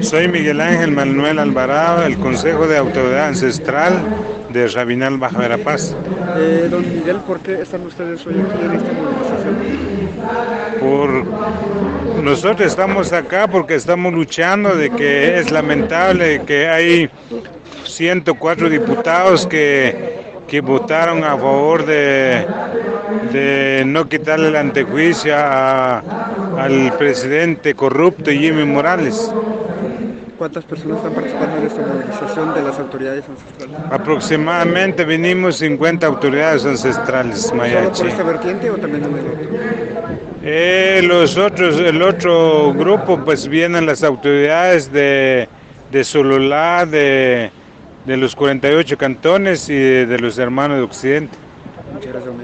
Soy Miguel Ángel Manuel Alvarado, del Consejo de Autoridad Ancestral de Rabinal Baja Verapaz. Eh, don Miguel, ¿por qué están ustedes hoy aquí en esta movilización? Por... Nosotros estamos acá porque estamos luchando de que es lamentable que hay 104 diputados que, que votaron a favor de, de no quitarle el antejuicio a- al presidente corrupto Jimmy Morales. ¿Cuántas personas están participando en esta movilización de las autoridades ancestrales? Aproximadamente vinimos 50 autoridades ancestrales ¿Solo mayachi. por esta vertiente o también en el otro? Eh, los otros, el otro grupo, pues vienen las autoridades de, de Sololá, de, de los 48 cantones y de, los hermanos de Occidente. Muchas gracias.